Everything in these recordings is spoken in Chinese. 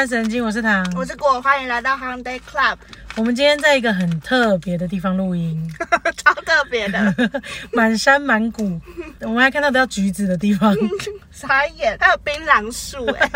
三神经，我是唐，我是果，欢迎来到 Hyundai Club，我们今天在一个很特别的地方录音，超特别的，满山满谷，我们还看到都要橘子的地方，傻眼，还有槟榔树哎，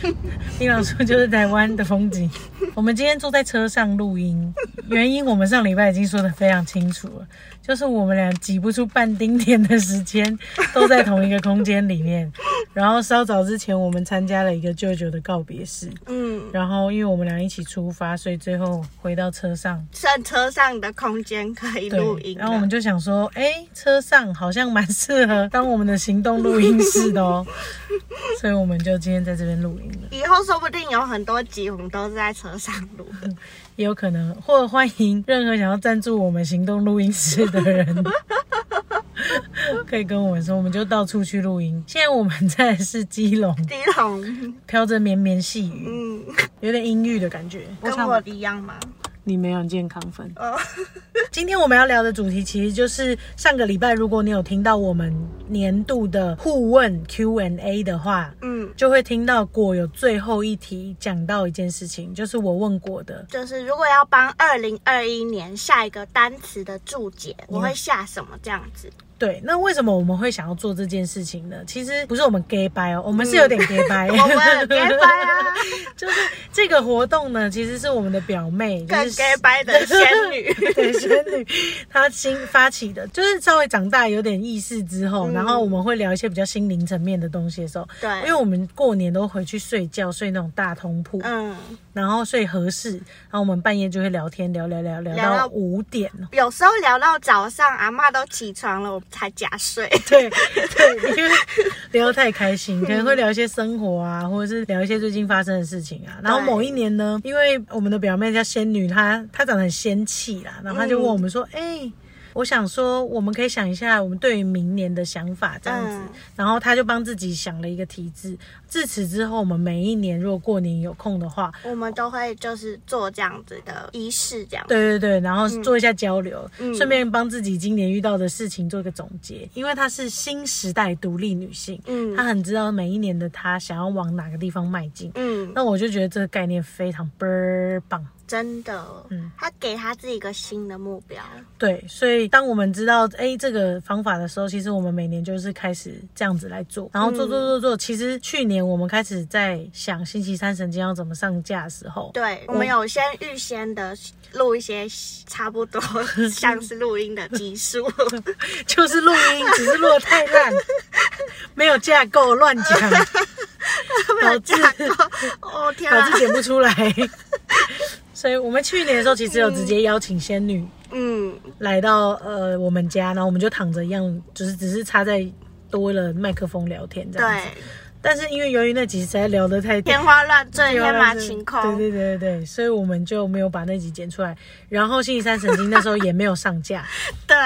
槟榔树就是台湾的风景。我们今天坐在车上录音，原因我们上礼拜已经说的非常清楚了，就是我们俩挤不出半丁点的时间，都在同一个空间里面。然后稍早之前，我们参加了一个舅舅的告别式，嗯，然后因为我们俩一起出发，所以最后回到车上。剩车上的空间可以录音，然后我们就想说，哎，车上好像蛮适合当我们的行动录音室的哦，所以我们就今天在这边录音了。以后说不定有很多集我们都是在车上录的，也有可能，或者欢迎任何想要赞助我们行动录音室的人，可以跟我们说，我们就到处去录音。现在我们在的是基隆，基隆，飘着绵绵细雨，嗯，有点阴郁的感觉。想跟我一样吗？你没有健康分。哦，今天我们要聊的主题其实就是上个礼拜，如果你有听到我们年度的互问 Q&A 的话，嗯，就会听到果有最后一题讲到一件事情，就是我问果的，就是如果要帮二零二一年下一个单词的注解，我会下什么这样子？对，那为什么我们会想要做这件事情呢？其实不是我们 gay 掰哦，我们是有点 gay 掰、我们 gay 掰啊，就是这个活动呢，其实是我们的表妹，就是 gay 掰的仙女，对仙女，她新发起的，就是稍微长大有点意识之后，然后我们会聊一些比较心灵层面的东西的时候，对因为我们过年都回去睡觉，睡那种大通铺，嗯。然后睡合适，然后我们半夜就会聊天，聊聊聊聊聊到到五点哦。有时候聊到早上，阿妈都起床了，我才假睡。对对，因为聊得太开心，可能会聊一些生活啊，或者是聊一些最近发生的事情啊。然后某一年呢，因为我们的表妹叫仙女，她她长得很仙气啦，然后她就问我们说：“哎、我想说，我们可以想一下我们对于明年的想法这样子。嗯然后他就帮自己想了一个题字。自此之后，我们每一年如果过年有空的话，我们都会就是做这样子的仪式，这样。对对对，然后做一下交流，嗯顺便帮自己今年遇到的事情做一个总结。因为她是新时代独立女性，嗯她很知道每一年的她想要往哪个地方迈进。嗯，那我就觉得这个概念非常倍儿棒。真的，嗯他给他自己一个新的目标。对，所以当我们知道哎这个方法的时候，其实我们每年就是开始这样子来做，然后做做做做。其实去年我们开始在想星期三神经要怎么上架的时候，对，我们有先预先的录一些差不多 像是录音的集数，就是录音，只是录的太烂，没有架构，乱讲，导致哦天啊导致，剪不出来。所以我们去年的时候，其实有直接邀请仙女嗯，来到呃我们家，然后我们就躺着一样，就是只是插在多了麦克风聊天这样子。对，但是因为由于那集实在聊得太天花乱坠，天马行空，对对对对对，所以我们就没有把那集剪出来。然后星期三神经那时候也没有上架，对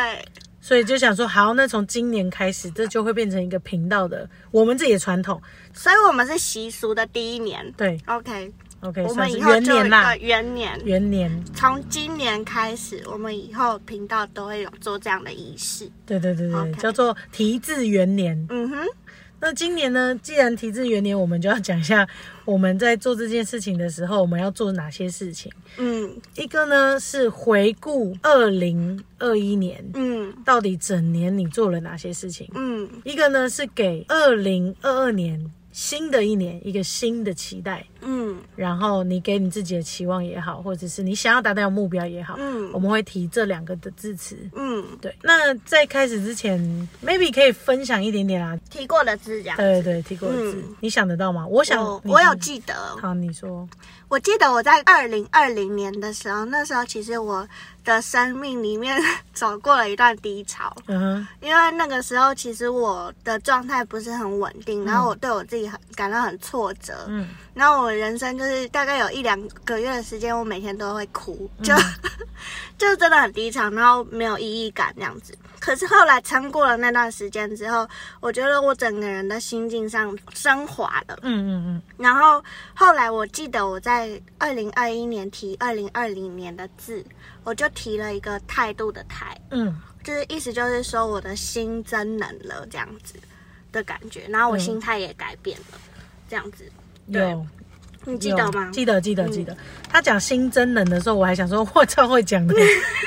所以就想说，好，那从今年开始，这就会变成一个频道的我们自己的传统。所以我们是习俗的第一年。对 OK，，OK，我们以后就有一元年啦个，元年。元年。从今年开始，我们以后频道都会有做这样的仪式。对对对对叫做提字元年。嗯哼，那今年呢，既然提字元年，我们就要讲一下我们在做这件事情的时候，我们要做哪些事情。嗯一个呢是回顾二零二一年，嗯到底整年你做了哪些事情。嗯一个呢是给二零二二年新的一年一个新的期待，嗯。然后你给你自己的期望也好，或者是你想要达到的目标也好，嗯。我们会提这两个的字词。嗯，对，那在开始之前，maybe 可以分享一点点啊。提过的字这样。对对对，提过的字，嗯。你想得到吗？我想我我有记得，好，你说，我记得我在二零二零年的时候，那时候其实我的生命里面 走过了一段低潮，嗯哼，因为那个时候其实我的状态不是很稳定，然后我对我自己很感到很挫折，嗯。然后我人生就是大概有一两个月的时间，我每天都会哭，就、就真的很低潮，然后没有意义感这样子。可是后来撑过了那段时间之后，我觉得我整个人的心境上升华了。嗯嗯嗯然后后来我记得我在二零二一年提二零二零年的字，我就提了一个态度的态，嗯就是意思就是说我的心真能了这样子的感觉，然后我嗯心态也改变了，这样子。嗯，对有。你记得吗有？记得记得记得。他讲新真人的时候，我还想说，我超会讲的，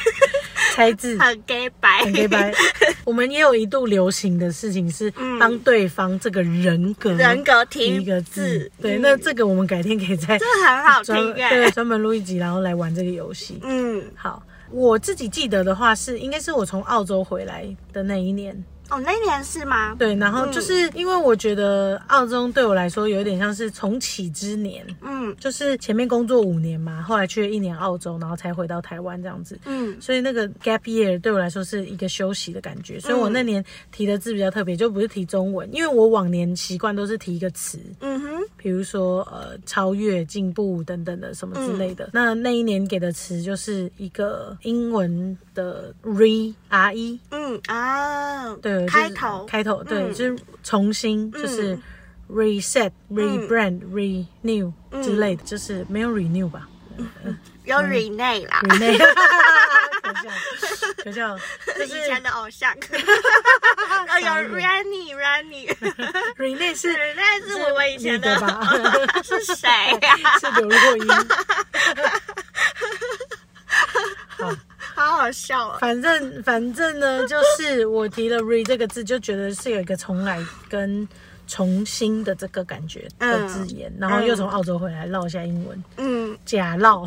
猜字。很 gay 白，很 gay 白。我们也有一度流行的事情是嗯帮对方这个人格人格提一个字字，，对，嗯那这个我们改天可以再这很好专听对哎，专门录一集，然后来玩这个游戏。嗯，好，我自己记得的话是，应该是我从澳洲回来的那一年，哦，那年是吗？对，然后就是因为我觉得澳洲对我来说有点像是重启之年。嗯就是前面工作五年嘛，后来去了一年澳洲，然后才回到台湾这样子。嗯所以那个 gap year 对我来说是一个休息的感觉，所以我那年提的字比较特别，就不是提中文，因为我往年习惯都是提一个词，嗯哼，比如说呃超越、进步等等的什么之类的。那那一年给的词就是一个英文的 re r e，嗯啊，对，就是开头。开头，对，嗯。就是重新，就是嗯。reset、rebrand、renew 之类的，就是没有 renew 吧。有 Rene 啦，？renew，可笑，可笑，就以是前的偶像，哦有 Rani Rani，renew 是 Rene 是我们以前你的吧？是谁呀？是刘若英。好，好好笑啊，反正反正呢，就是我提了 re 这个字，就觉得是有一个重来跟重新的这个感觉的字眼，然后又从澳洲回来唠一下英文，嗯，假唠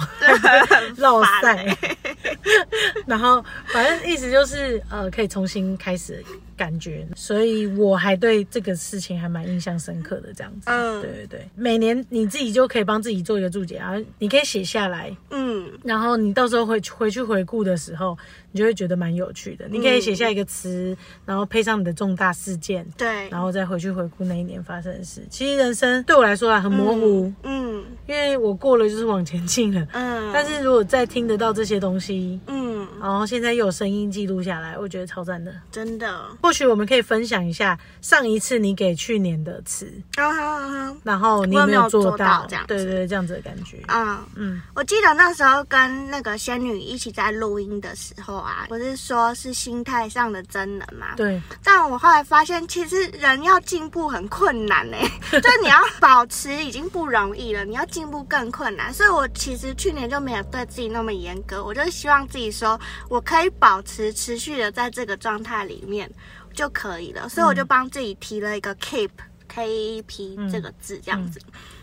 唠赛，然后反正意思就是呃，可以重新开始的感觉，所以我还对这个事情还蛮印象深刻的，这样子。嗯对对对，每年你自己就可以帮自己做一个注解，然后你可以写下来，嗯然后你到时候回回去回顾的时候，你就会觉得蛮有趣的。你可以写下一个词，然后配上你的重大事件，对，然后再回去回顾那一年发生的事。其实人生对我来说啊很模糊，嗯因为我过了就是往前进了。嗯，但是如果再听得到这些东西，嗯，然后现在又有声音记录下来，我觉得超赞的。真的，或许我们可以分享一下上一次你给去年的词，啊哈哈然后你有没有做做到这样对对对，这样子的感觉。啊。嗯，我记得那时候跟那个仙女一起在录音的时候啊，不是说是心态上的真人嘛？对，但我后来发现，其实人要进步很困难呢、就是你要保持已经不容易了，你要进步更困难。所以我其实去年就没有对自己那么严格，我就希望自己说我可以保持持续的在这个状态里面就可以了。所以我就帮自己提了一个 keep。K E P 这个字这样子，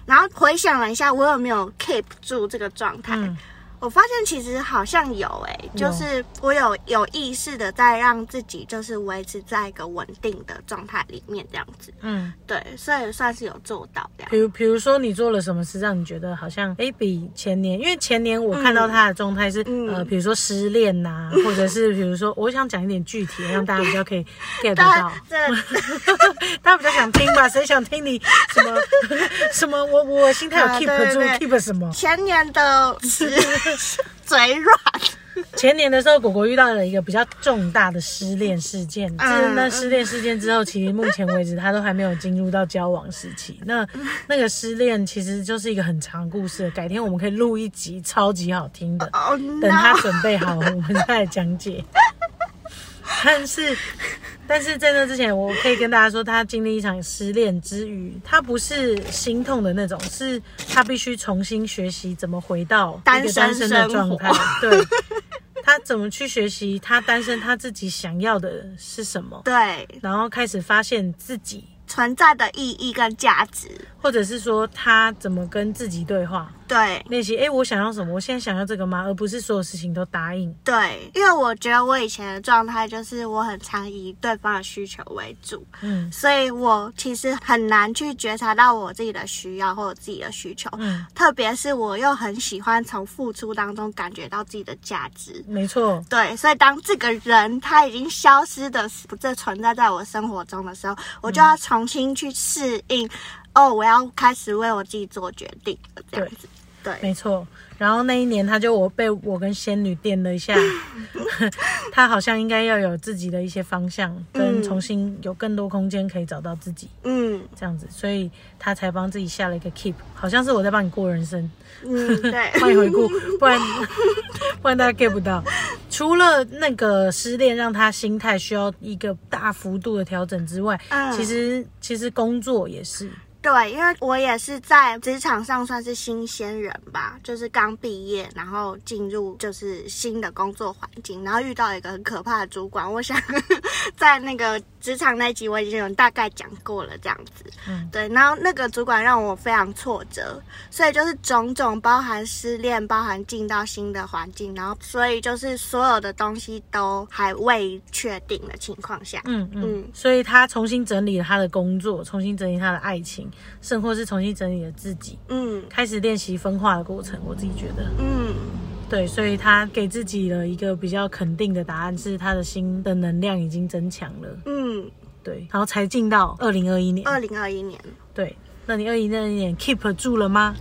然后回想了一下，我有没有 keep 住这个状态？嗯我发现其实好像有诶、有就是我有有意识的在让自己就是维持在一个稳定的状态里面这样子，嗯。对，所以算是有做到这样比。如，比如说你做了什么事，让你觉得好像诶比前年，因为前年我看到他的状态是、嗯呃，比如说失恋呐、或者是比如说，我想讲一点具体的，让大家比较可以 get 到但。这 大家比较想听吧？谁想听你什么什么？我我心态有啊 keep 住、对对 keep 什么？前年的嘴软，前年的时候，果果遇到了一个比较重大的失恋事件。自嗯那失恋事件之后，其实目前为止他都还没有进入到交往时期。那那个失恋其实就是一个很长故事，改天我们可以录一集超级好听的，等他准备好，我们再来讲解。但是，但是在那之前，我可以跟大家说，他经历一场失恋之余，他不是心痛的那种，是他必须重新学习怎么回到一个单身的状态。对，他怎么去学习他单身他自己想要的是什么，对。然后开始发现自己，存在的意义跟价值，或者是说他怎么跟自己对话，对练习。哎，我想要什么？我现在想要这个吗？而不是所有事情都答应。对，因为我觉得我以前的状态就是我很常以对方的需求为主，嗯所以我其实很难去觉察到我自己的需要或者自己的需求。嗯，特别是我又很喜欢从付出当中感觉到自己的价值，没错。对，所以当这个人他已经消失的不再存在在我生活中的时候，我就要重新去适应。哦，我要开始为我自己做决定了，这样子。对，没错。然后那一年，他就我被我跟仙女电了一下，他好像应该要有自己的一些方向，跟嗯重新有更多空间可以找到自己嗯这样子，所以他才帮自己下了一个 keep，好像是我在帮你过人生，嗯，对，帮你回顾，不然 不然大家 get 不到。除了那个失恋让他心态需要一个大幅度的调整之外，嗯其实其实工作也是。对，因为我也是在职场上算是新鲜人吧，就是刚毕业，然后进入就是新的工作环境，然后遇到一个很可怕的主管。我想 在那个职场那集我已经有大概讲过了，这样子。嗯。对，然后那个主管让我非常挫折，所以就是种种包含失恋，包含进到新的环境，然后所以就是所有的东西都还未确定的情况下，嗯嗯。嗯，所以他重新整理了他的工作，重新整理他的爱情，甚或是重新整理了自己，嗯。开始练习分化的过程。我自己觉得，嗯对，所以他给自己了一个比较肯定的答案，是他的心的能量已经增强了。嗯，对，然后才进到二零二一年。二零二一年，对，那你二零二一年 keep 住了吗？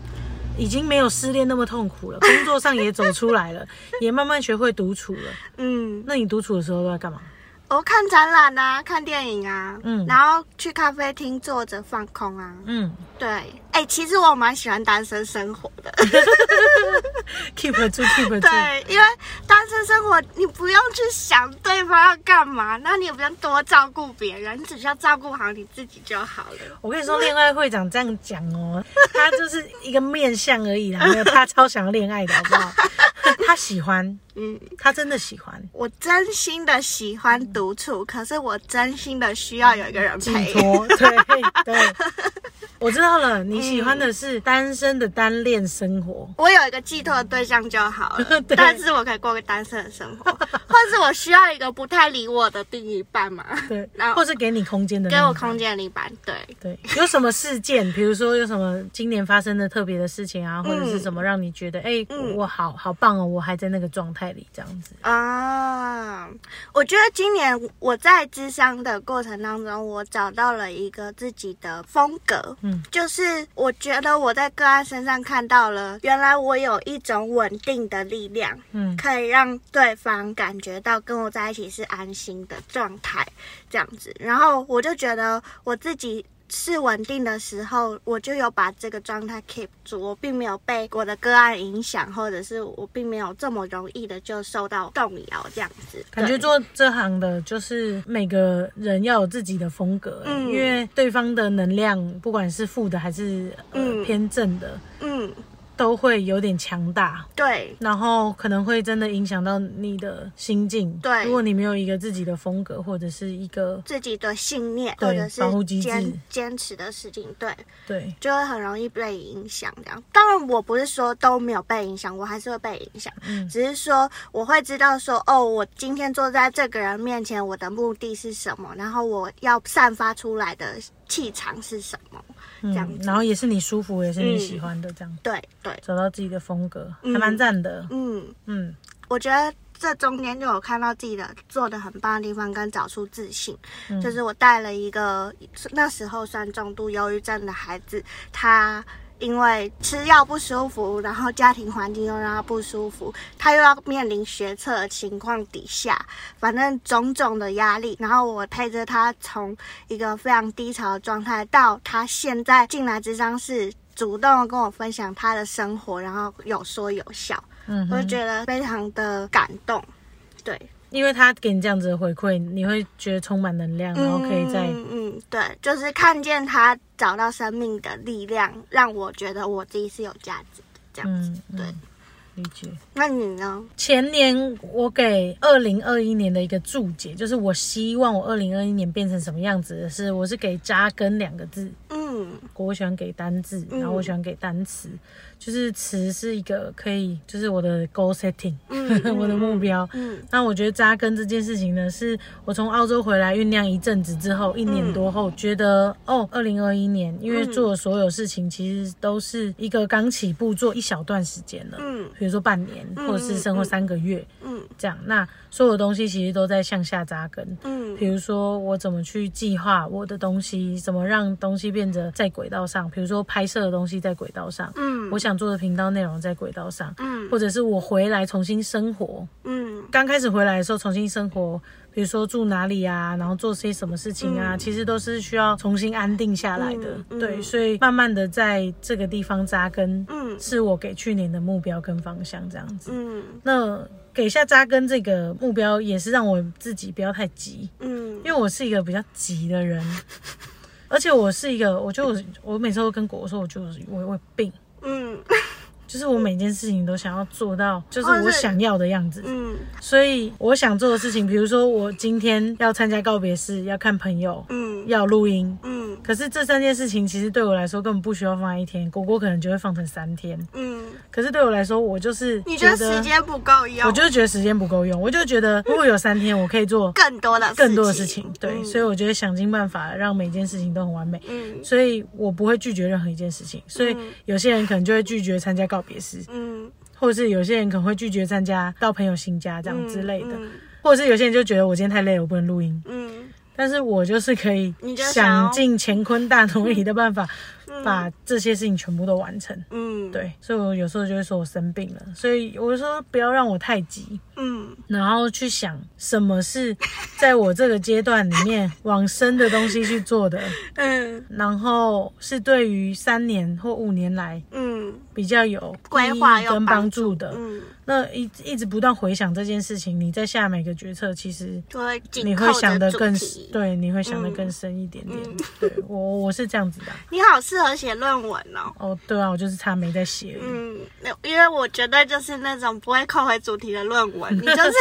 已经没有失恋那么痛苦了，工作上也走出来了，也慢慢学会独处了。嗯，那你独处的时候都在干嘛？我看展览啊，看电影啊，嗯然后去咖啡厅坐着放空啊，嗯对，哎、其实我蛮喜欢单身生活的，，keep 住，keep 住。对，因为单身生活你不用去想对方要干嘛，那你也不用多照顾别人，你只需要照顾好你自己就好了。我跟你说，恋爱会长这样讲哦，他就是一个面相而已啦，没有他超想要恋爱的好不好？他喜欢，嗯，他真的喜欢我真心的喜欢独处，可是我真心的需要有一个人寄陪。托，对对。我知道了，你喜欢的是单身的单恋生活。我有一个寄托的对象就好了 对，但是我可以过个单身的生活，或是我需要一个不太理我的另一半嘛，对 然，后或是给你空间的，给我空。间的另一半，对，对，有什么事件？比如说有什么今年发生的特别的事情啊，或者是什么让你觉得，哎、嗯我好好棒哦，我还在那个状态里这样子。啊，我觉得今年我在智商的过程当中，我找到了一个自己的风格，嗯，就是我觉得我在个案身上看到了，原来我有一种稳定的力量，嗯可以让对方感觉到跟我在一起是安心的状态，这样子。然后我就觉得我自己是稳定的时候，我就有把这个状态 keep 住，我并没有被我的个案影响，或者是我并没有这么容易的就受到动摇，这样子。感觉做这行的，就是每个人要有自己的风格、因为对方的能量，不管是负的还是呃、嗯。偏正的，嗯，都会有点强大。对，然后可能会真的影响到你的心境。对。如果你没有一个自己的风格，或者是一个自己的信念或者是坚坚持的事情，对，对，就会很容易被影响。这样，当然我不是说都没有被影响，我还是会被影响，嗯。只是说我会知道说，哦，我今天坐在这个人面前，我的目的是什么，然后我要散发出来的气场是什么，这样然后也是你舒服，也是你嗯喜欢的，这样、对对，找到自己的风格，嗯还蛮赞的。嗯，嗯我觉得。这中间就有看到自己的做的很棒的地方，跟找出自信。嗯就是我带了一个那时候算重度忧郁症的孩子，他因为吃药不舒服，然后家庭环境又让他不舒服，他又要面临学测的情况底下，反正种种的压力，然后我陪着他从一个非常低潮的状态，到他现在进来这张室。主动跟我分享他的生活，然后有说有笑，嗯，我就觉得非常的感动。对，因为他给你这样子的回馈，你会觉得充满能量，然后可以在嗯嗯，对，就是看见他找到生命的力量，让我觉得我自己是有价值的这样子。对，理解。那你呢？前年我给二零二一年的一个注解，就是我希望我二零二一年变成什么样子的是，我是给扎根两个字。嗯我喜欢给单字，嗯然后我喜欢给单词，就是词是一个可以，就是我的 goal setting，、嗯 我的目标。嗯那我觉得扎根这件事情呢，是我从澳洲回来酝酿一阵子之后，一年多后，觉得哦，二零二一年，因为做的所有事情其实都是一个刚起步做一小段时间了，嗯比如说半年，或者是生活三个月嗯这样。那所有东西其实都在向下扎根。嗯比如说我怎么去计划我的东西，怎么让东西变得在轨道上，比如说拍摄的东西在轨道上，嗯我想做的频道内容在轨道上，嗯或者是我回来重新生活。嗯刚开始回来的时候重新生活，比如说住哪里啊，然后做些什么事情啊，嗯其实都是需要重新安定下来的。对，所以慢慢的在这个地方扎根，嗯是我给去年的目标跟方向这样子。嗯那给下扎根这个目标，也是让我自己不要太急。嗯因为我是一个比较急的人，而且我是一个，我就我每次都跟果果说，我就是我有病，嗯。就是我每件事情都想要做到，就是我想要的样子。嗯所以我想做的事情，比如说我今天要参加告别式，要看朋友，嗯要录音。嗯可是这三件事情其实对我来说根本不需要放在一天，果果可能就会放成三天。嗯，可是对我来说，我就是你觉得时间不够用？我就是觉得时间不够用，我就觉得如果有三天，我可以做更多的更多的事情。对，嗯所以我觉得想尽办法让每件事情都很完美。嗯所以我不会拒绝任何一件事情，所以有些人可能就会拒绝参加告别式，嗯。或者是有些人可能会拒绝参加到朋友新家这样之类的，嗯。或者是有些人就觉得我今天太累了，我不能录音。嗯。但是我就是可以想尽乾坤大挪移的办法，嗯把这些事情全部都完成。嗯，对，所以我有时候就会说我生病了，所以我就说不要让我太急，嗯然后去想什么是在我这个阶段里面 往深的东西去做的，嗯然后是对于三年或五年来嗯比较有规划跟帮帮助的。嗯，那一一直不断回想这件事情，你在下每个决策，其实你会想的更。对，你会想的嗯更深一点点。嗯对我我是这样子的啊。你好适合写论文哦。哦，对啊，我就是差没在写。嗯，因为我绝对就是那种不会扣回主题的论文，你就是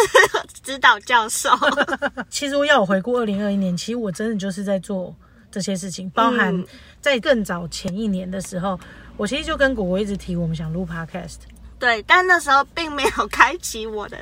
指导教授。其实要我回顾二零二一年，其实我真的就是在做这些事情，包含嗯在更早前一年的时候，我其实就跟果果一直提我们想录 podcast。对，但那时候并没有开启我的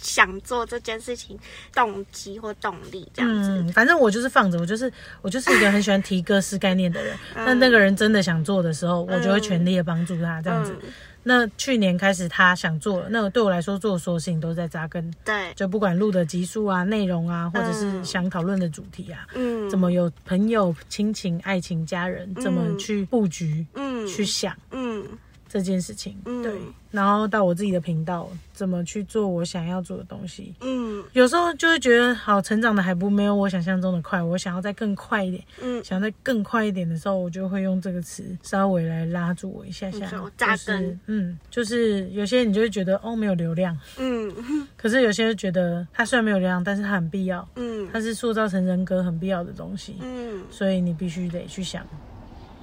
想做这件事情动机或动力这样子。嗯，反正我就是放着，我就是我就是一个很喜欢提各式概念的人。嗯。那那个人真的想做的时候，我就会全力的帮助他这样子。嗯。那去年开始他想做了，那对我来说做所有事情都在扎根，对，就不管录的集数啊、内容啊，或者是嗯想讨论的主题啊，嗯，怎么有朋友、亲情、爱情、家人，怎么去布局、嗯。去想。嗯这件事情，嗯。对，然后到我自己的频道，怎么去做我想要做的东西。嗯。有时候就会觉得，好，成长的还不没有我想象中的快，我想要再更快一点，嗯。想要再更快一点的时候，我就会用这个词稍微来拉住我一下下。扎就是根嗯，就是有些你就会觉得哦没有流量，嗯。可是有些人觉得它虽然没有流量，但是它很必要，嗯。它是塑造成人格很必要的东西，嗯。所以你必须得去想。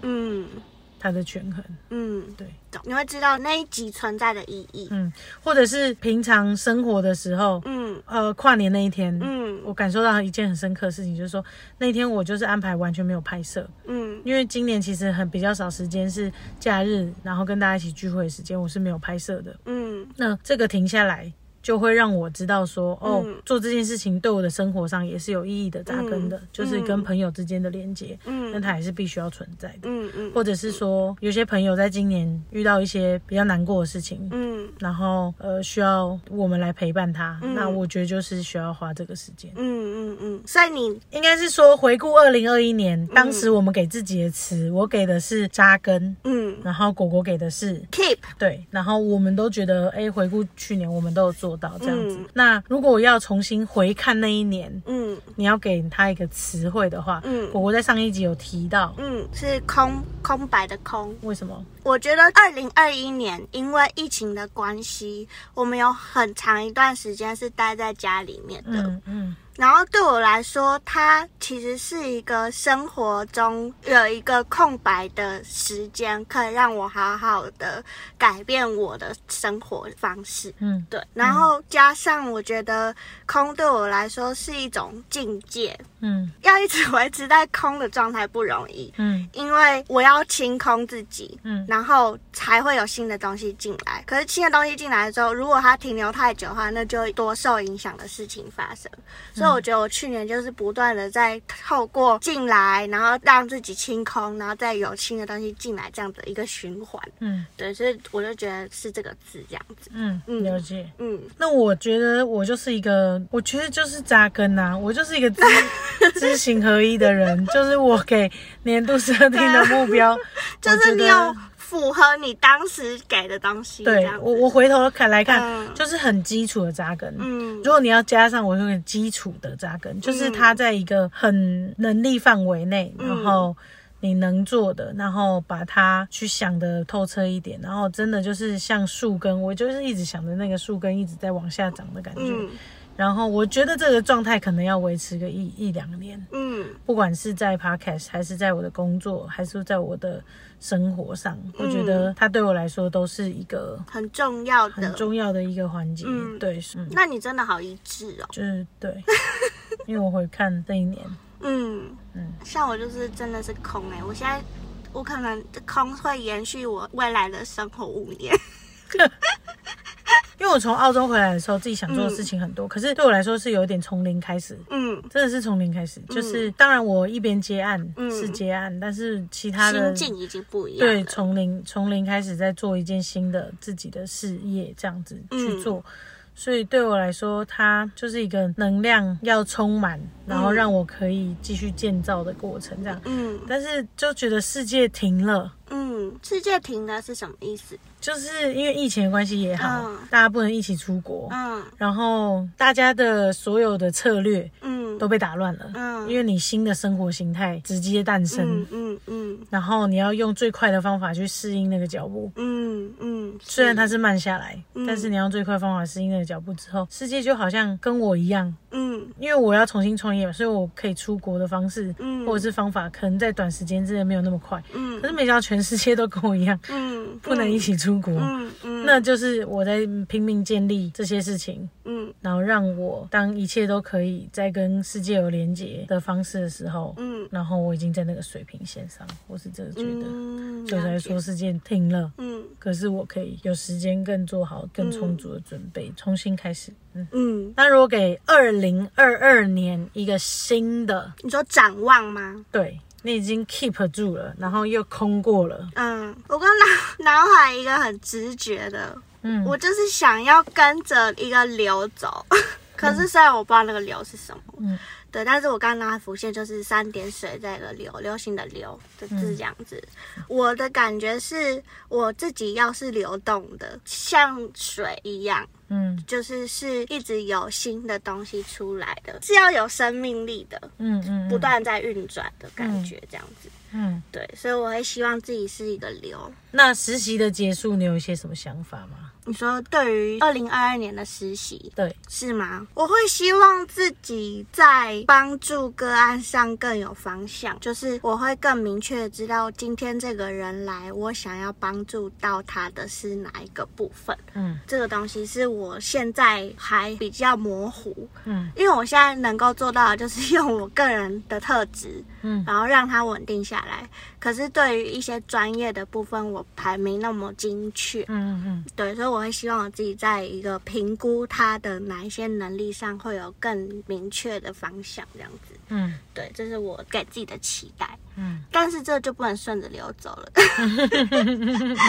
嗯它的权衡，嗯，对，懂你会知道那一集存在的意义。嗯，或者是平常生活的时候，嗯。呃，跨年那一天，嗯。我感受到一件很深刻的事情，就是说那一天我就是安排完全没有拍摄，嗯。因为今年其实很比较少时间是假日，然后跟大家一起聚会的时间，我是没有拍摄的。嗯。那这个停下来，就会让我知道说，哦，嗯。做这件事情对我的生活上也是有意义的扎根的，嗯。就是跟朋友之间的连接，嗯。那它也是必须要存在的。嗯嗯。或者是说，有些朋友在今年遇到一些比较难过的事情，嗯。然后呃需要我们来陪伴他，嗯。那我觉得就是需要花这个时间。嗯嗯嗯，所以你应该是说回顾二零二一年，当时我们给自己的词，我给的是扎根，嗯。然后果果给的是 keep 对，然后我们都觉得，哎，回顾去年我们都有做到这样子。嗯那如果我要重新回看那一年，嗯你要给他一个词汇的话，嗯果果在上一集有提到，嗯是空空白的空。为什么？我觉得二零二一年因为疫情的关系，我们有很长一段时间是待在家里面的。嗯嗯然后对我来说，它其实是一个生活中有一个空白的时间，可以让我好好的改变我的生活方式。嗯对，然后加上我觉得空对我来说是一种境界，嗯要一直维持在空的状态不容易，嗯因为我要清空自己，嗯然后才会有新的东西进来。可是新的东西进来之后，如果它停留太久的话，那就多受影响的事情发生。所以我觉得我去年就是不断的在透过进来，然后让自己清空，然后再有新的东西进来这样的一个循环。嗯对，所以我就觉得是这个字这样子。嗯，嗯了解。嗯那我觉得我就是一个，我觉得就是扎根呐、我就是一个知 知行合一的人，就是我给年度设定的目标，就是你有符合你当时给的东西，这对我我回头看来看，嗯。就是很基础的扎根。嗯。如果你要加上我用个基础的扎根，就是它在一个很能力范围内，嗯。然后你能做的，然后把它去想的透彻一点，然后真的就是像树根，我就是一直想着那个树根一直在往下长的感觉。嗯然后我觉得这个状态可能要维持个一一两年，嗯不管是在 podcast 还是在我的工作，还是在我的生活上，我觉得它对我来说都是一个很重要很的。重要的一个环节。嗯对，嗯，那你真的好一致哦。就是对，因为我会看这一年，嗯嗯嗯，像我就是真的是空哎、我现在我可能空会延续我未来的生活五年。因为我从澳洲回来的时候，自己想做的事情很多，可是对我来说是有一点从零开始。嗯，真的是从零开始，就是当然我一边接案、嗯是接案，但是其他的心境已经不一样。对，从零从零开始在做一件新的自己的事业，这样子去嗯做。所以对我来说，它就是一个能量要充满，然后让我可以继续建造的过程，这样。嗯但是就觉得世界停了，嗯，世界停了是什么意思？就是因为疫情的关系也好，嗯。大家不能一起出国，嗯。然后大家的所有的策略嗯。都被打乱了，嗯。因为你新的生活形态直接诞生。嗯嗯嗯。然后你要用最快的方法去适应那个脚步，嗯嗯，虽然它是慢下来，嗯。但是你要用最快方法适应那个脚步之后，世界就好像跟我一样，嗯。因为我要重新创业嘛，所以我可以出国的方式、嗯。或者是方法，可能在短时间之内没有那么快。嗯。可是没想到全世界都跟我一样，嗯 不能一起出国，嗯嗯，那就是我在拼命建立这些事情，嗯。然后让我当一切都可以在跟世界有连接的方式的时候，嗯。然后我已经在那个水平线上，我是这个觉得，嗯，所以才说世界停了。嗯。可是我可以有时间更做好更充足的准备，重新开始。嗯，嗯，那如果给二零二二年一个新的，你说展望吗？对你已经 keep 住了，然后又空过了，嗯，我刚脑 脑海一个很直觉的，嗯，我就是想要跟着一个流走，可是虽然我不知道那个流是什么，嗯对，但是我刚刚浮现就是三点水在一个流，流行的流就是这样子。我的感觉是我自己要是流动的，像水一样，嗯就是是一直有新的东西出来的，是要有生命力的，嗯嗯，不断在运转的感觉这样子。嗯。对，所以我会希望自己是一个流。那实习的结束，你有一些什么想法吗？你说对于二零二二年的实习对，是吗？我会希望自己在帮助个案上更有方向，就是我会更明确的知道今天这个人来，我想要帮助到他的是哪一个部分。嗯这个东西是我现在还比较模糊，嗯因为我现在能够做到的就是用我个人的特质，嗯然后让他稳定下来。可是对于一些专业的部分，我还没那么精确。嗯嗯对，所以我会希望我自己在一个评估他的哪一些能力上会有更明确的方向，这样子。嗯对，这是我给自己的期待。嗯。但是这就不能顺着流走了，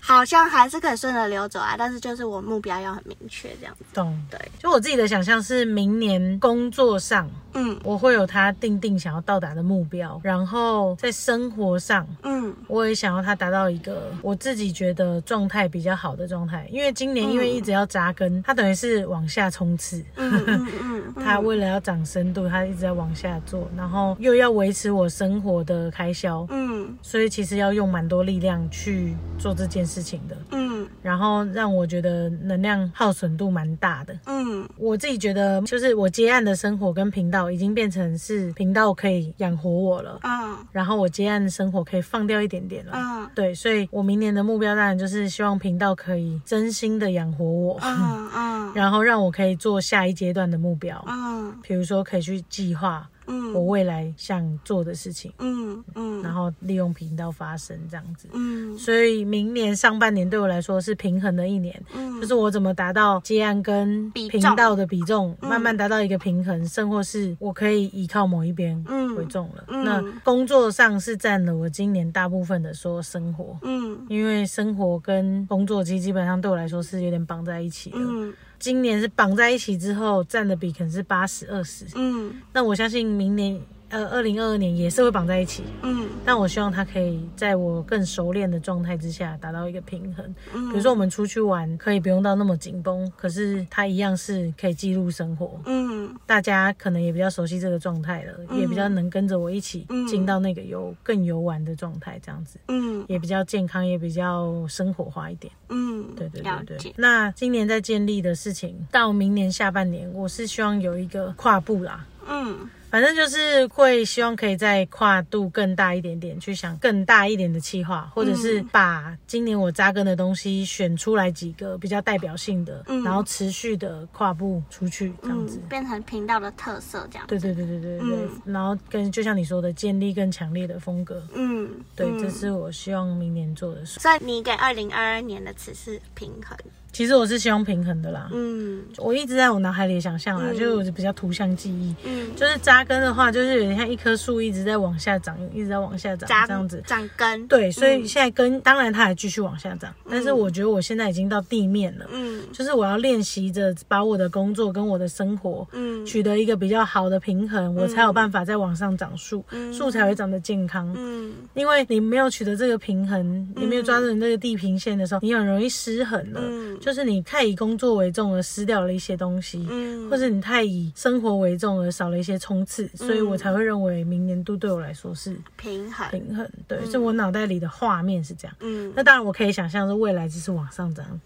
好像还是可以顺着流走啊，但是就是我目标要很明确，这样子。懂。对，就我自己的想象是，明年工作上嗯。我会有他定定想要到达的目标，然后在生活上嗯。我也想要他达到一个我自己觉得状态比较好的状态，因为今年因为一直要扎根，他等于是往下冲刺。嗯嗯嗯，他为了要长深度，他一直在往下做，然后又要维持我生活的开销，嗯。所以其实要用蛮多力量去做这件事情的，嗯。然后让我觉得能量耗损度蛮大的。嗯。我自己觉得，就是我接案的生活跟频道已经变成是频道可以养活我了，嗯。然后我接案的生活可以放掉一点点了。嗯。对，所以我明年的目标当然就是希望频道可以真心的养活我，嗯嗯。然后让我可以做下一阶段的目标，嗯。比如说可以去计划嗯。我未来想做的事情，嗯嗯，然后利用频道发声这样子。嗯。所以明年上半年对我来说是平衡的一年，嗯。就是我怎么达到接案跟频道的比重，嗯。慢慢达到一个平衡，甚或是我可以依靠某一边嗯。为重了。嗯。那工作上是占了我今年大部分的说生活，嗯。因为生活跟工作其实基本上对我来说是有点绑在一起的。嗯今年是绑在一起之后占的比可能是八十二十，嗯那我相信明年。呃二零二二年也是会绑在一起，嗯但我希望它可以在我更熟练的状态之下达到一个平衡。嗯，比如说我们出去玩，可以不用到那么紧绷，可是它一样是可以记录生活。嗯大家可能也比较熟悉这个状态了，嗯也比较能跟着我一起嗯进到那个游更游玩的状态，这样子嗯也比较健康，也比较生活化一点。嗯，对对对对。。那今年在建立的事情，到明年下半年，我是希望有一个跨步啦。嗯反正就是会希望可以再跨度更大一点点，去想更大一点的企划，或者是把今年我扎根的东西选出来几个比较代表性的，嗯然后持续的跨步出去这样子。嗯，变成频道的特色这样。对对对对对对对，嗯然后跟就像你说的，建立更强烈的风格，嗯，对，嗯这是我希望明年做的事。所以你给二零二二年的词是平衡。其实我是希望平衡的啦，嗯。我一直在我脑海里想象啦，嗯。就是我比较图像记忆，嗯，就是扎根的话，就是有点像一棵树一直在往下长，一直在往下长长这样子。长根。对，所以嗯。现在根当然它还继续往下长，但是我觉得我现在已经到地面了，嗯。就是我要练习着把我的工作跟我的生活嗯。取得一个比较好的平衡，我才有办法再往上长树，嗯。树才会长得健康。嗯。因为你没有取得这个平衡，你没有抓住你这个地平线的时候，你很容易失衡了。嗯就是你太以工作为重而失掉了一些东西，嗯，或者你太以生活为重而少了一些冲刺，所以我才会认为明年度对我来说是平衡。平衡。对，所以我脑袋里的画面是这样。嗯那当然，我可以想象是未来只是往上涨，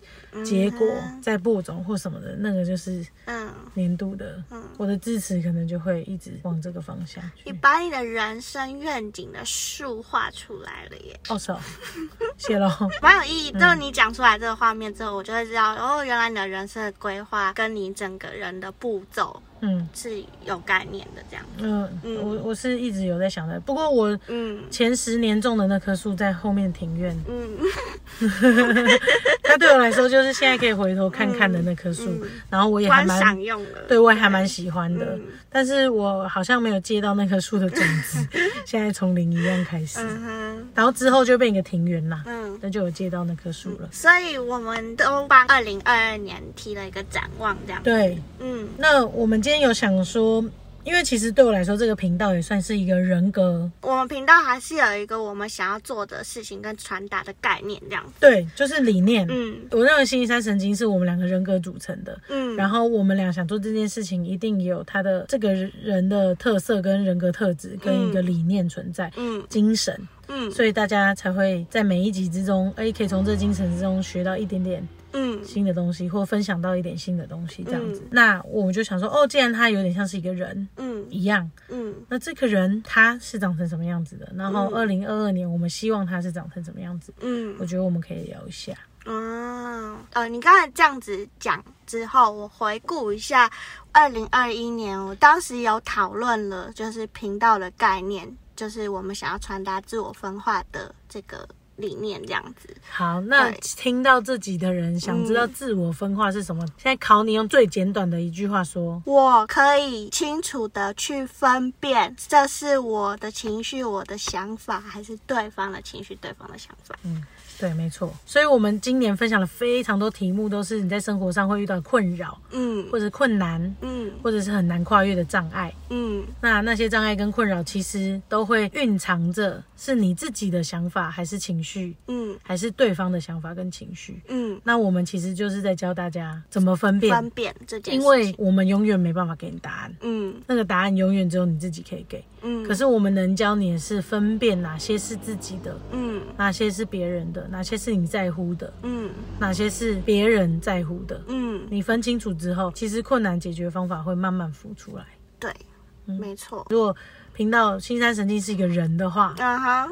结果在播种或什么的，那个就是嗯，年度的。我的支持可能就会一直往这个方向你。把你的人生愿景的树画出来了耶，哦，是哦，谢喽。蛮有意义。就是你讲出来这个画面之后，我就会然后，原来你的人生的规划跟你整个人的步骤嗯。是有概念的，这样。嗯，嗯。我我是一直有在想的，不过我嗯。前十年种的那棵树在后面庭院，嗯。它对我来说就是现在可以回头看看的那棵树，嗯。然后我也还蛮。用的。对，我也还蛮喜欢的，嗯。但是我好像没有接到那棵树的种子，现在从零一样开始，嗯然后之后就变一个庭园啦，嗯。那就有接到那棵树了。所以我们都帮二零二二年提了一个展望，这样。对，嗯。那我们今天有想说，因为其实对我来说，这个频道也算是一个人格，我们频道还是有一个我们想要做的事情跟传达的概念，这样子。对，就是理念。嗯。我认为星期三神经是我们两个人格组成的，嗯，然后我们俩想做这件事情，一定也有他的这个人的特色跟人格特质跟一个理念存在，嗯。精神，嗯。所以大家才会在每一集之中，哎，可以从这精神之中学到一点点嗯。新的东西，或分享到一点新的东西，这样子。嗯。那我们就想说，哦，既然他有点像是一个人嗯。一样，嗯。那这个人他是长成什么样子的？然后嗯。二零二二年我们希望他是长成什么样子？嗯。我觉得我们可以聊一下。哦，呃，你刚才这样子讲之后，我回顾一下二零二一年，我当时有讨论了，就是频道的概念，就是我们想要传达自我分化的这个理念，这样子。好，那听到这集的人想知道自我分化是什么？现在考你用最简短的一句话说。我可以清楚的去分辨，这是我的情绪、我的想法，还是对方的情绪、对方的想法。对，没错。所以，我们今年分享了非常多题目，都是你在生活上会遇到困扰，嗯或者困难，嗯或者是很难跨越的障碍。嗯那那些障碍跟困扰，其实都会蕴藏着是你自己的想法，还是情绪，嗯还是对方的想法跟情绪。嗯，那我们其实就是在教大家怎么分辨，分辨这件事情，因为我们永远没办法给你答案，嗯那个答案永远只有你自己可以给。嗯，可是我们能教你的是分辨哪些是自己的，嗯。哪些是别人的，哪些是你在乎的，嗯。哪些是别人在乎的。嗯，你分清楚之后，其实困难解决方法会慢慢浮出来。对，嗯。没错。如果频道青山神经是一个人的话，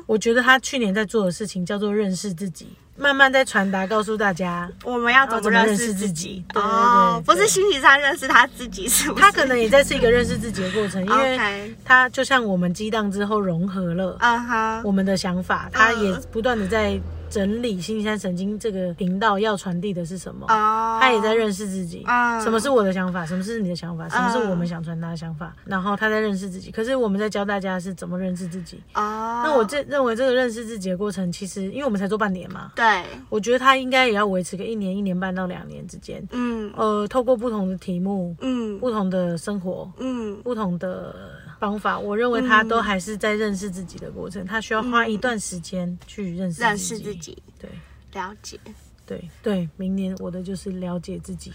我觉得他去年在做的事情叫做认识自己，慢慢在传达告诉大家，我们要要怎么认认识自己？哦，不是星期三认识他自己，是不是？他可能也在是一个认识自己的过程，因为他就像我们激荡之后融合了啊哈，我们的想法，他也不断的在整理新山神经这个频道要传递的是什么。哦，他也在认识自己，嗯。什么是我的想法，什么是你的想法，什么是我们想传达的想法，然后他在认识自己。可是我们在教大家是怎么认识自己。哦，那我这认为这个认识自己的过程，其实因为我们才做半年嘛，对，我觉得他应该也要维持个一年、一年半到两年之间。嗯。呃，透过不同的题目、嗯。不同的生活、嗯。不同的方法，我认为他都还是在认识自己的过程，他需要花一段时间去认识认识自己，对了解。对对，明年我的就是了解自己。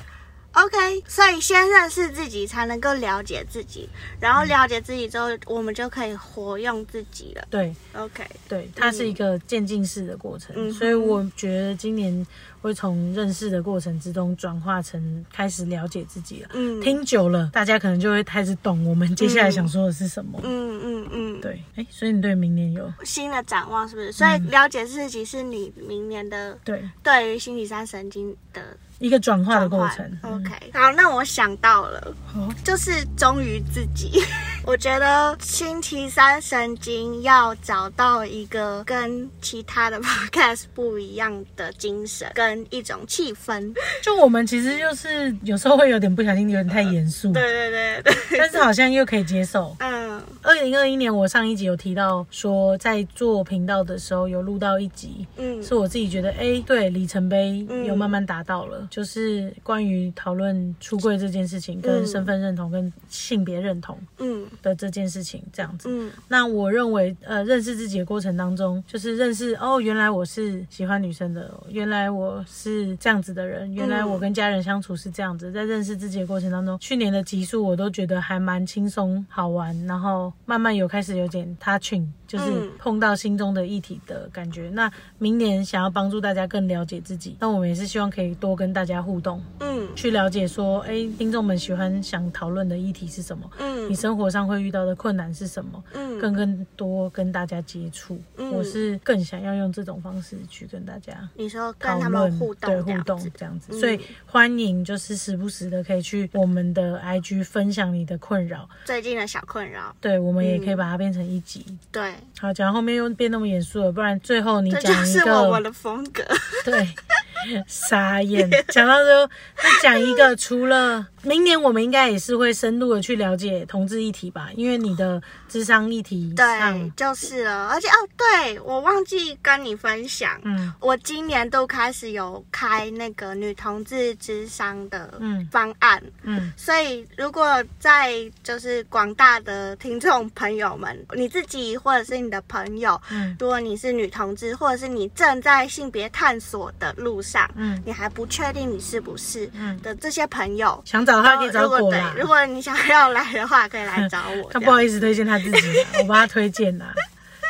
OK，所以先认识自己，才能够了解自己，然后了解自己之后，我们就可以活用自己了。对。OK，对，它是一个渐进式的过程，嗯所以我觉得今年会从认识的过程之中转化成开始了解自己了。嗯，听久了，大家可能就会开始懂我们接下来想说的是什么。嗯嗯嗯，对，哎，所以你对明年有？新的展望是不是？所以了解自己是你明年的对。对于星期三神经的一个转化的过程。嗯 OK，好，那我想到了，哦，就是忠于自己。我觉得星期三神经要找到一个跟其他的 podcast 不一样的精神跟一种气氛。就我们其实就是有时候会有点不小心，有点太严肃，对 对对对，但是好像又可以接受。嗯二零二一年，我上一集有提到说，在做频道的时候有录到一集，嗯是我自己觉得，哎，对里程碑嗯有慢慢达到了，就是关于讨论出柜这件事情，跟嗯身份认同、跟性别认同嗯的这件事情，这样子。嗯那我认为，呃，认识自己的过程当中，就是认识哦，原来我是喜欢女生的，原来我是这样子的人，原来我跟家人相处是这样子。在认识自己的过程当中，去年的集数我都觉得还蛮轻松好玩，然后慢慢有开始有点 touching，就是嗯碰到心中的议题的感觉。那明年想要帮助大家更了解自己，那我们也是希望可以多跟大家互动，嗯去了解说，哎，听众们喜欢想讨论的议题是什么？嗯你嗯生活上会遇到的困难是什么？嗯更更多跟大家接触，嗯我是更想要用这种方式去跟大家你说跟他们互动对互动这样子，嗯所以欢迎就是时不时的可以去我们的 IG 分享你的困扰，最近的小困扰，对我们也可以嗯把它变成一集。对，好，讲到后面又变那么严肃了，不然最后你这就讲一是我们的风格。对，傻眼。讲到最后，再讲一个，除了明年我们应该也是会深入的去了解同志议题吧，因为你的智商议题对，，就是了。而且哦，对我忘记跟你分享，嗯我今年都开始有开那个女同志智商的嗯方案。嗯所以，如果在就是广大的听众朋友们，你自己或者是你的朋友，嗯如果你是女同志，或者是你正在性别探索的路上，嗯你还不确定你是不是嗯，的这些朋友，想找他可以找如果果。如果你想要来的话，可以来找我。他不好意思推荐他自己，我帮他推荐啦，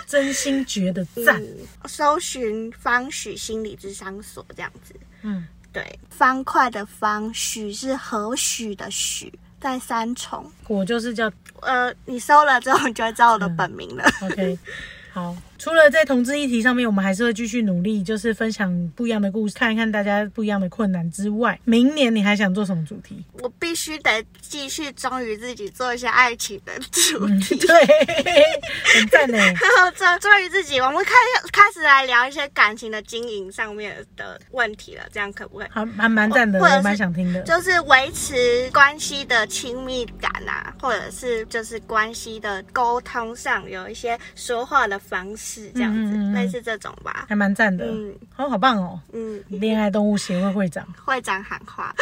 真心觉得赞。嗯，搜寻方许心理智商所这样子。嗯，对，方块的方，许是何许的许，在三重。我就是叫呃，你搜了之后，你就会知道我的本名了。OK。好，除了在同志议题上面，我们还是会继续努力，就是分享不一样的故事，看一看大家不一样的困难之外，明年你还想做什么主题？我必须得继续忠于自己，做一些爱情的主嗯，题。对，很赞呢。然后忠忠于自己，我们开开始来聊一些感情的经营上面的问题了，这样可不可以？还还蛮赞的，蛮想听的。就是维持关系的亲密感啊，或者是就是关系的沟通上有一些说话的方式，这样子，嗯嗯嗯类似这种吧。还蛮赞的，嗯哦，好棒哦！嗯，恋爱动物协会会长。会长喊话，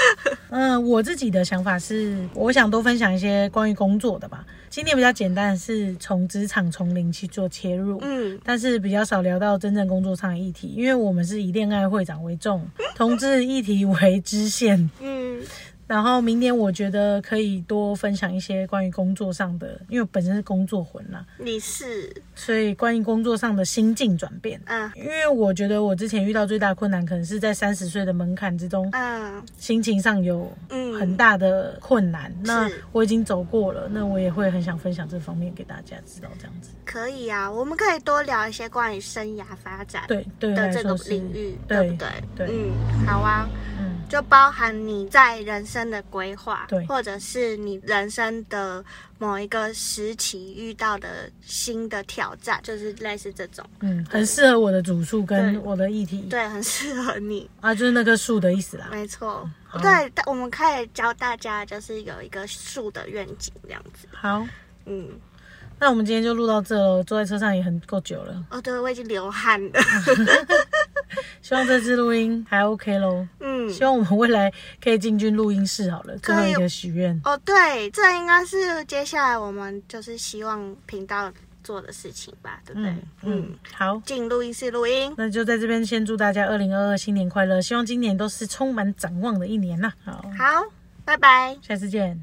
嗯，我自己的想法是，我想多分享一些关于工作的吧。今天比较简单，是从职场从零去做切入。嗯但是比较少聊到真正工作上的议题，因为我们是以恋爱会长为重，同志议题为支线。嗯然后明年我觉得可以多分享一些关于工作上的，因为我本身是工作魂啦，你是所以关于工作上的心境转变。嗯因为我觉得我之前遇到最大的困难，可能是在三十岁的门槛之中，嗯心情上有嗯很大的困难。那我已经走过了，那我也会很想分享这方面给大家知道，这样子。可以啊，我们可以多聊一些关于生涯发展对对我的这个领域，对对不对？对嗯，好啊。嗯就包含你在人生的规划，对或者是你人生的某一个时期遇到的新的挑战，就是类似这种，嗯，很适合我的主诉跟我的议题对，很适合你，啊，就是那棵树的意思啦。没错。好对，我们可以教大家，就是有一个树的愿景这样子。好，嗯，那我们今天就录到这了，坐在车上也很够久了。哦，对，我已经流汗了。希望这次录音还 OK 喽。嗯，希望我们未来可以进军录音室好了，最后一个许愿。哦，对，这应该是接下来我们就是希望频道做的事情吧，对不对？嗯嗯，好，进录音室录音。那就在这边先祝大家二零二二新年快乐，希望今年都是充满展望的一年呐。好，好，拜拜。下次见。